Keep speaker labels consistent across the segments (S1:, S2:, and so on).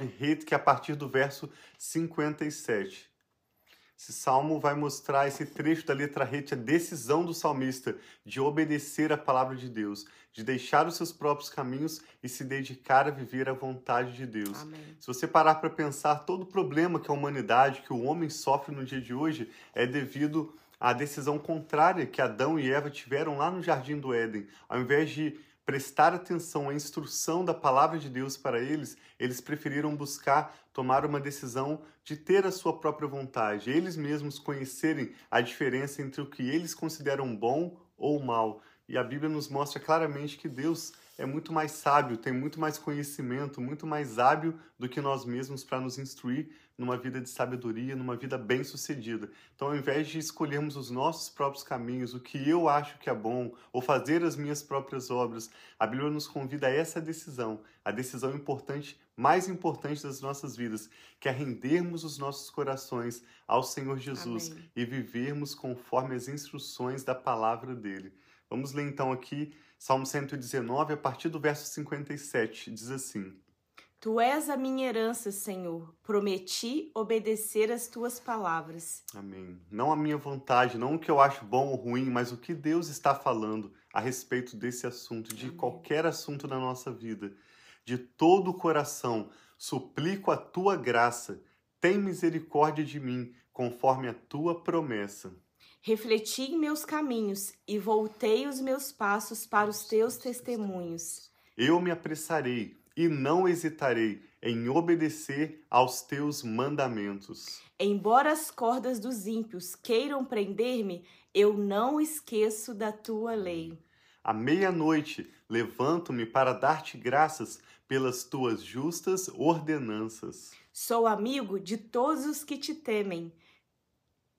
S1: 99 Het, que é a partir do verso 57. Esse salmo vai mostrar esse trecho da letra Het, a decisão do salmista de obedecer a palavra de Deus, de deixar os seus próprios caminhos e se dedicar a viver a vontade de Deus.
S2: Amém.
S1: Se você parar para pensar, todo o problema que a humanidade, que o homem sofre no dia de hoje, é devido à decisão contrária que Adão e Eva tiveram lá no jardim do Éden. Ao invés de prestar atenção à instrução da palavra de Deus para eles, eles preferiram buscar tomar uma decisão de ter a sua própria vontade, eles mesmos conhecerem a diferença entre o que eles consideram bom ou mal. E a Bíblia nos mostra claramente que Deus é muito mais sábio, tem muito mais conhecimento, muito mais hábil do que nós mesmos para nos instruir numa vida de sabedoria, numa vida bem-sucedida. Então, ao invés de escolhermos os nossos próprios caminhos, o que eu acho que é bom, ou fazer as minhas próprias obras, a Bíblia nos convida a essa decisão, a decisão importante, mais importante das nossas vidas, que é rendermos os nossos corações ao Senhor Jesus
S2: Amém.
S1: e vivermos conforme as instruções da palavra dele. Vamos ler então aqui Salmo 119, a partir do verso 57, diz assim:
S2: Tu és a minha herança, Senhor. Prometi obedecer às tuas palavras.
S1: Amém. Não a minha vontade, não o que eu acho bom ou ruim, mas o que Deus está falando a respeito desse assunto, de
S2: Amém.
S1: qualquer assunto na nossa vida. De todo o coração, suplico a tua graça. Tem misericórdia de mim, conforme a tua promessa.
S2: Refleti em meus caminhos e voltei os meus passos para os teus testemunhos.
S1: Eu me apressarei e não hesitarei em obedecer aos teus mandamentos.
S2: Embora as cordas dos ímpios queiram prender-me, eu não esqueço da tua lei.
S1: À meia-noite, levanto-me para dar-te graças pelas tuas justas ordenanças.
S2: Sou amigo de todos os que te temem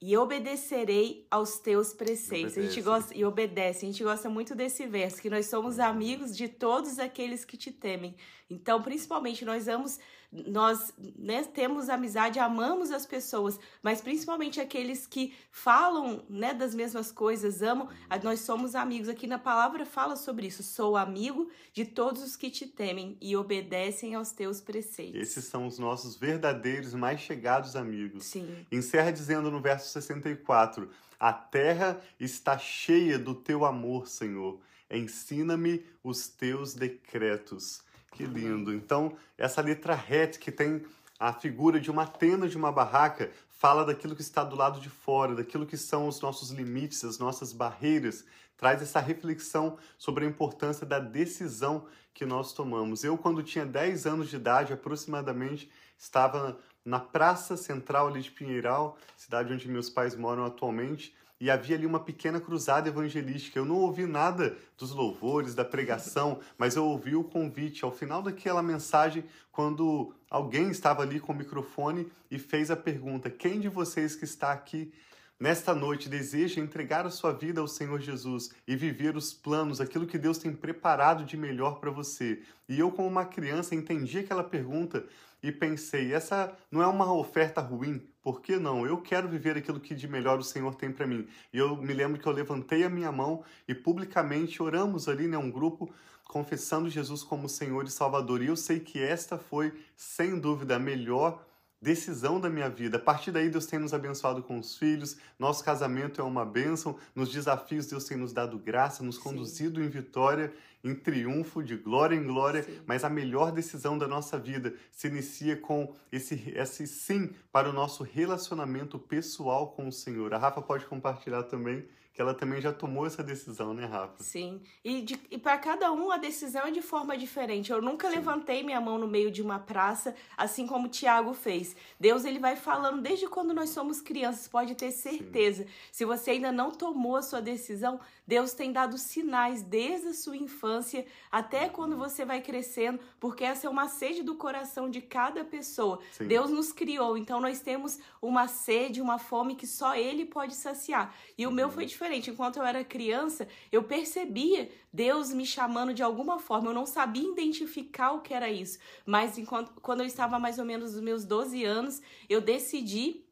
S2: e obedecerei aos teus preceitos. A gente
S1: Obedece.
S2: gosta e obedece. A gente gosta muito desse verso que nós somos amigos de todos aqueles que te temem. Então, principalmente nós vamos nós né, temos amizade, amamos as pessoas, mas principalmente aqueles que falam né, das mesmas coisas, amam, a- nós somos amigos. Aqui na palavra fala sobre isso. Sou amigo de todos os que te temem e obedecem aos teus preceitos.
S1: Esses são os nossos verdadeiros, mais chegados amigos.
S2: Sim.
S1: Encerra dizendo no verso 64: A terra está cheia do teu amor, Senhor. Ensina-me os teus decretos. Que lindo. Então, essa letra het que tem a figura de uma tenda, de uma barraca, fala daquilo que está do lado de fora, daquilo que são os nossos limites, as nossas barreiras, traz essa reflexão sobre a importância da decisão que nós tomamos. Eu, quando tinha 10 anos de idade, aproximadamente, estava na Praça Central ali de Pinheiral, cidade onde meus pais moram atualmente, e havia ali uma pequena cruzada evangelística. Eu não ouvi nada dos louvores, da pregação, mas eu ouvi o convite ao final daquela mensagem, quando alguém estava ali com o microfone e fez a pergunta: Quem de vocês que está aqui nesta noite deseja entregar a sua vida ao Senhor Jesus e viver os planos, aquilo que Deus tem preparado de melhor para você? E eu, como uma criança, entendi aquela pergunta e pensei: essa não é uma oferta ruim, por que não? Eu quero viver aquilo que de melhor o Senhor tem para mim. E eu me lembro que eu levantei a minha mão e publicamente oramos ali, né, um grupo confessando Jesus como Senhor e Salvador. E eu sei que esta foi, sem dúvida, a melhor decisão da minha vida. A partir daí, Deus tem nos abençoado com os filhos, nosso casamento é uma bênção, nos desafios, Deus tem nos dado graça, nos
S2: Sim.
S1: conduzido em vitória, em triunfo, de glória em glória.
S2: Sim.
S1: Mas a melhor decisão da nossa vida se inicia com esse, esse sim para o nosso relacionamento pessoal com o Senhor. A Rafa pode compartilhar também que ela também já tomou essa decisão, né, Rafa?
S2: Sim. E, de- e para cada um a decisão é de forma diferente. Eu nunca levantei minha mão no meio de uma praça, assim como o Tiago fez. Deus ele vai falando desde quando nós somos crianças, pode ter certeza. Se você ainda não tomou a sua decisão, Deus tem dado sinais desde a sua infância até quando você vai crescendo, porque essa é uma sede do coração de cada pessoa.
S1: Sim.
S2: Deus nos criou, então nós temos uma sede, uma fome que só Ele pode saciar. E o meu foi diferente. Enquanto eu era criança, eu percebia Deus me chamando de alguma forma. Eu não sabia identificar o que era isso. Mas enquanto, quando eu estava mais ou menos nos meus 12 anos, eu decidi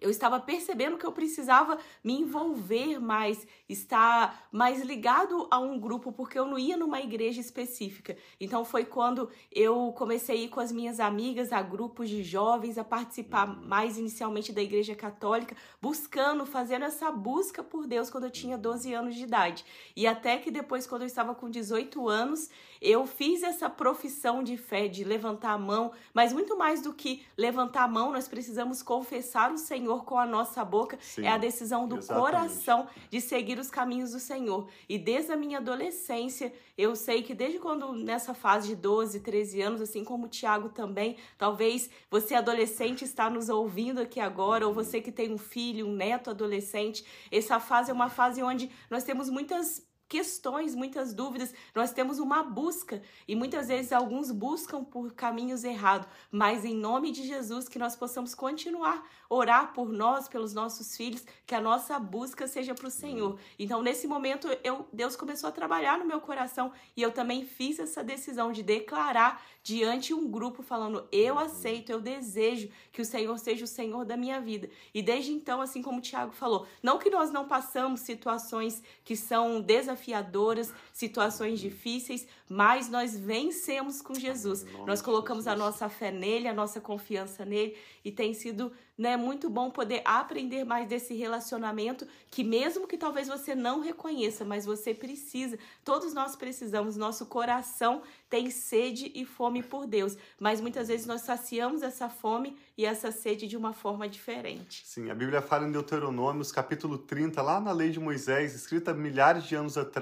S2: eu estava percebendo que eu precisava me envolver mais, estar mais ligado a um grupo, porque eu não ia numa igreja específica. Então foi quando eu comecei a ir com as minhas amigas a grupos de jovens, a participar mais inicialmente da igreja católica, buscando, fazendo essa busca por Deus quando eu tinha 12 anos de idade. E até que depois, quando eu estava com 18 anos, eu fiz essa profissão de fé, de levantar a mão, mas muito mais do que levantar a mão, nós precisamos confessar o Senhor com a nossa boca. Sim, é a decisão do exatamente. coração de seguir os caminhos do Senhor. E desde a minha adolescência, eu sei que desde quando nessa fase de 12, 13 anos, assim como o Tiago também, talvez você adolescente está nos ouvindo aqui agora, ou você que tem um filho, um neto adolescente, essa fase é uma fase onde nós temos muitas questões, muitas dúvidas, nós temos uma busca e muitas vezes alguns buscam por caminhos errados, mas em nome de Jesus que nós possamos continuar orar por nós, pelos nossos filhos, que a nossa busca seja para o Senhor. Então nesse momento eu Deus começou a trabalhar no meu coração e eu também fiz essa decisão de declarar diante um grupo falando eu aceito, eu desejo que o Senhor seja o Senhor da minha vida. E desde então, assim como o Tiago falou, não que nós não passamos situações que são desafiadoras desafiadoras, situações difíceis, mas nós vencemos com Jesus. Nós colocamos a nossa fé nele, a nossa confiança nele e tem sido né, muito bom poder aprender mais desse relacionamento que mesmo que talvez você não reconheça, mas você precisa, todos nós precisamos, nosso coração tem sede e fome por Deus, mas muitas vezes nós saciamos essa fome e essa sede de uma forma diferente.
S1: Sim, a Bíblia fala em Deuteronômios, capítulo 30, lá na lei de Moisés, escrita milhares de anos atrás,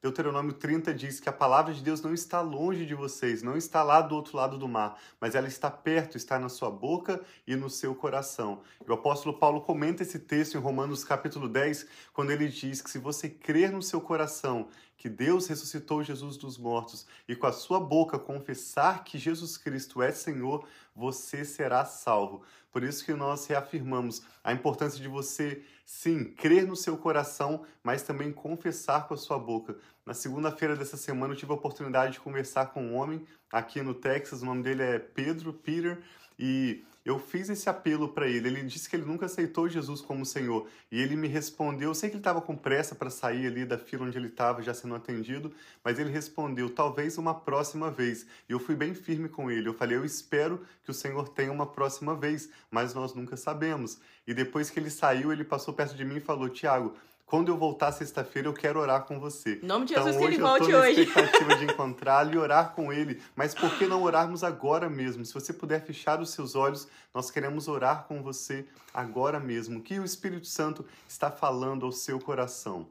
S1: Deuteronômio 30 diz que a palavra de Deus não está longe de vocês, não está lá do outro lado do mar, mas ela está perto, está na sua boca e no seu coração. E o apóstolo Paulo comenta esse texto em Romanos capítulo 10, quando ele diz que se você crer no seu coração que Deus ressuscitou Jesus dos mortos e com a sua boca confessar que Jesus Cristo é Senhor, você será salvo. Por isso que nós reafirmamos a importância de você, sim, crer no seu coração, mas também confessar com a sua boca. Na segunda-feira dessa semana eu tive a oportunidade de conversar com um homem aqui no Texas, o nome dele é Pedro, Peter, e eu fiz esse apelo para ele. Ele disse que ele nunca aceitou Jesus como Senhor. E ele me respondeu. Eu sei que ele estava com pressa para sair ali da fila onde ele estava, já sendo atendido, mas ele respondeu: talvez uma próxima vez. E eu fui bem firme com ele. Eu falei: eu espero que o Senhor tenha uma próxima vez, mas nós nunca sabemos. E depois que ele saiu, ele passou perto de mim e falou: Tiago, quando eu voltar sexta-feira, eu quero orar com você.
S2: Em nome de Jesus, então,
S1: que
S2: ele volte
S1: eu
S2: hoje.
S1: expectativa de encontrá-lo e orar com ele. Mas por que não orarmos agora mesmo? Se você puder fechar os seus olhos, nós queremos orar com você agora mesmo. O que o Espírito Santo está falando ao seu coração?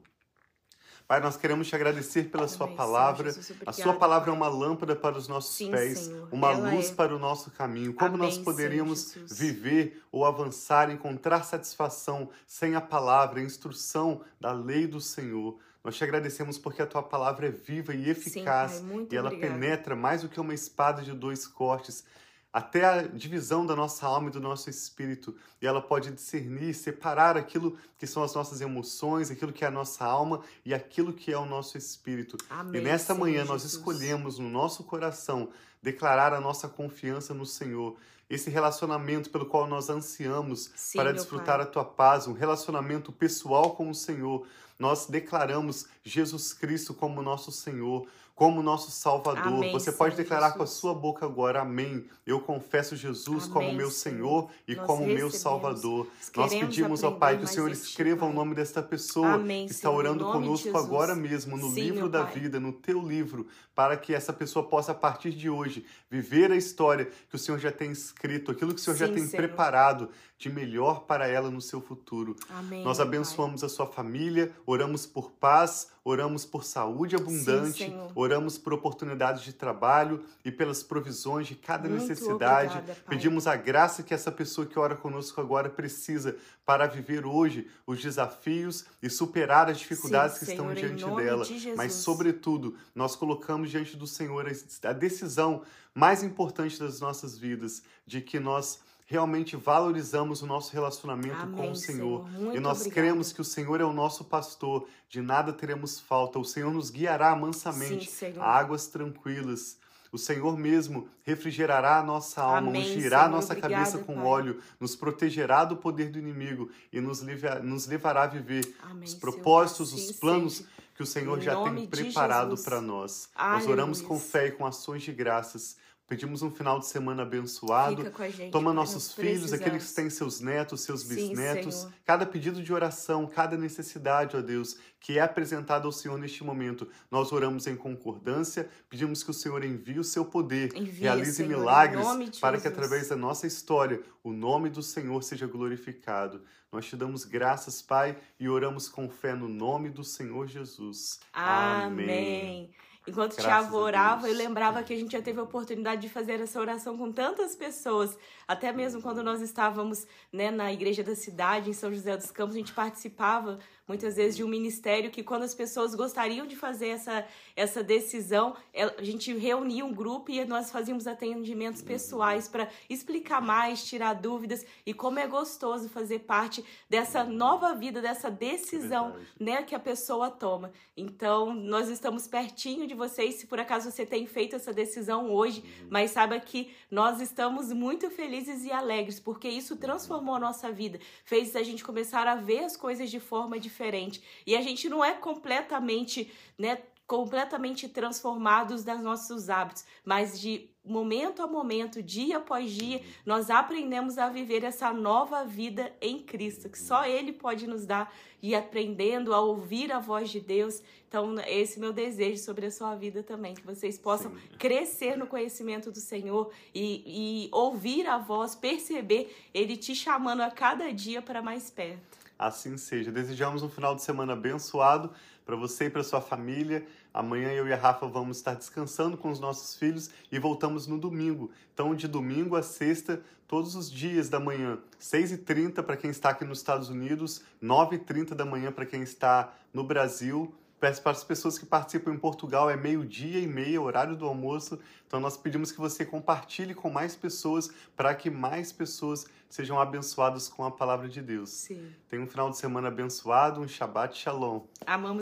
S1: Pai, nós queremos te agradecer pela Amém, Sua palavra. Jesus, a Sua palavra Pai. é uma lâmpada para os nossos Sim, pés, Senhor. uma Ela luz é. para o nosso caminho. Como Amém, nós poderíamos Senhor, viver ou avançar, encontrar satisfação sem a palavra, a instrução da lei do Senhor? Nós te agradecemos porque a tua palavra é viva e eficaz
S2: Sim,
S1: e ela penetra mais do que uma espada de dois cortes até a divisão da nossa alma e do nosso espírito, e ela pode discernir, separar aquilo que são as nossas emoções, aquilo que é a nossa alma e aquilo que é o nosso espírito.
S2: Amém,
S1: e nesta
S2: Senhor
S1: manhã
S2: Jesus.
S1: nós escolhemos no nosso coração declarar a nossa confiança no Senhor, esse relacionamento pelo qual nós ansiamos
S2: Sim,
S1: para desfrutar
S2: pai.
S1: a tua paz, um relacionamento pessoal com o Senhor. Nós declaramos Jesus Cristo como nosso Senhor, como nosso Salvador.
S2: Amém,
S1: Você pode declarar com a
S2: Jesus.
S1: sua boca agora, Amém. Eu confesso Jesus
S2: Amém,
S1: como meu
S2: Senhor.
S1: E
S2: Nós
S1: como meu. Salvador. Nós pedimos, ó Pai, que o Senhor escreva o nome desta pessoa
S2: Amém,
S1: que está
S2: Senhor,
S1: orando conosco
S2: Jesus.
S1: agora mesmo, no
S2: Sim,
S1: livro da
S2: Pai.
S1: vida, no teu livro, para que essa pessoa possa, a partir de hoje, viver a história que o Senhor já tem escrito, aquilo que o Senhor já
S2: Sim,
S1: tem
S2: Senhor.
S1: preparado de melhor para ela no seu futuro.
S2: Amém,
S1: Nós
S2: meu Pai.
S1: abençoamos a sua família, oramos por paz, oramos por saúde abundante,
S2: Senhor.
S1: oramos por oportunidades de trabalho e pelas provisões de cada
S2: Muito
S1: necessidade.
S2: obrigada.
S1: Pedimos a graça que essa pessoa que ora conosco agora precisa para viver hoje os desafios e superar as dificuldades
S2: Sim,
S1: que estão
S2: Senhor, em
S1: diante dela.
S2: de.
S1: Mas, sobretudo, nós colocamos diante do Senhor a decisão mais importante das nossas vidas, de que nós realmente valorizamos o nosso relacionamento com
S2: Amém,
S1: o Senhor.
S2: Senhor.
S1: E nós
S2: obrigada.
S1: cremos que o Senhor é o nosso pastor, de nada teremos falta. O Senhor nos guiará mansamente
S2: Sim, Senhor.
S1: a águas tranquilas. O Senhor mesmo refrigerará a nossa alma,
S2: Amém,
S1: ungirá a
S2: Senhor.
S1: nossa
S2: Obrigada,
S1: cabeça com
S2: Pai.
S1: óleo, nos protegerá do poder do inimigo e nos, livra- nos levará a viver
S2: Amém,
S1: os
S2: Senhor,
S1: propósitos,
S2: assim
S1: os planos
S2: seja.
S1: que o Senhor
S2: Em
S1: já tem preparado para nós. Nós oramos com fé e com ações de graças. Pedimos um final de semana abençoado.
S2: Fica com a gente.
S1: Toma nossos filhos, aqueles que têm seus netos, seus
S2: Sim,
S1: bisnetos,
S2: Senhor.
S1: cada pedido de oração, cada necessidade, ó Deus, que é apresentado ao Senhor neste momento. Nós oramos em concordância, pedimos que o Senhor envie o seu poder,
S2: Envia,
S1: realize
S2: Senhor,
S1: milagres, para que
S2: Jesus.
S1: através da nossa história o nome do Senhor seja glorificado. Nós te damos graças, Pai, e oramos com fé no nome do Senhor Jesus.
S2: Amém. Enquanto o
S1: Graças
S2: Tiago
S1: a
S2: orava, eu lembrava que a gente já teve a oportunidade de fazer essa oração com tantas pessoas. Até mesmo quando nós estávamos né, na igreja da cidade, em São José dos Campos, a gente participava muitas vezes de um ministério que quando as pessoas gostariam de fazer essa, essa decisão, é, a gente reunia um grupo e nós fazíamos atendimentos pessoais para explicar mais, tirar dúvidas. E como é gostoso fazer parte dessa nova vida, dessa decisão
S1: Verdade.
S2: né, que a pessoa toma. Então, nós estamos pertinho de vocês, se por acaso você tem feito essa decisão hoje, mas saiba que nós estamos muito felizes e alegres, porque isso transformou a nossa vida, fez a gente começar a ver as coisas de forma diferente. E a gente não é completamente, né, completamente transformados dos nossos hábitos, mas de momento a momento, dia após dia, nós aprendemos a viver essa nova vida em Cristo, que só Ele pode nos dar e aprendendo a ouvir a voz de Deus. Então, esse é meu desejo sobre a sua vida também, que vocês possam
S1: Sim.
S2: crescer no conhecimento do Senhor e, e ouvir a voz, perceber Ele te chamando a cada dia para mais perto.
S1: Assim seja. Desejamos um final de semana abençoado para você e para sua família. Amanhã eu e a Rafa vamos estar descansando com os nossos filhos e voltamos no domingo. Então, de domingo a sexta, todos os dias da manhã, 6h30 para quem está aqui nos Estados Unidos, 9h30 da manhã para quem está no Brasil. Peço para as pessoas que participam em Portugal, é meio-dia e meia, horário do almoço. Então, nós pedimos que você compartilhe com mais pessoas para que mais pessoas sejam abençoadas com a palavra de Deus.
S2: Sim.
S1: Tenha um final de semana abençoado, um Shabbat Shalom.
S2: Amamos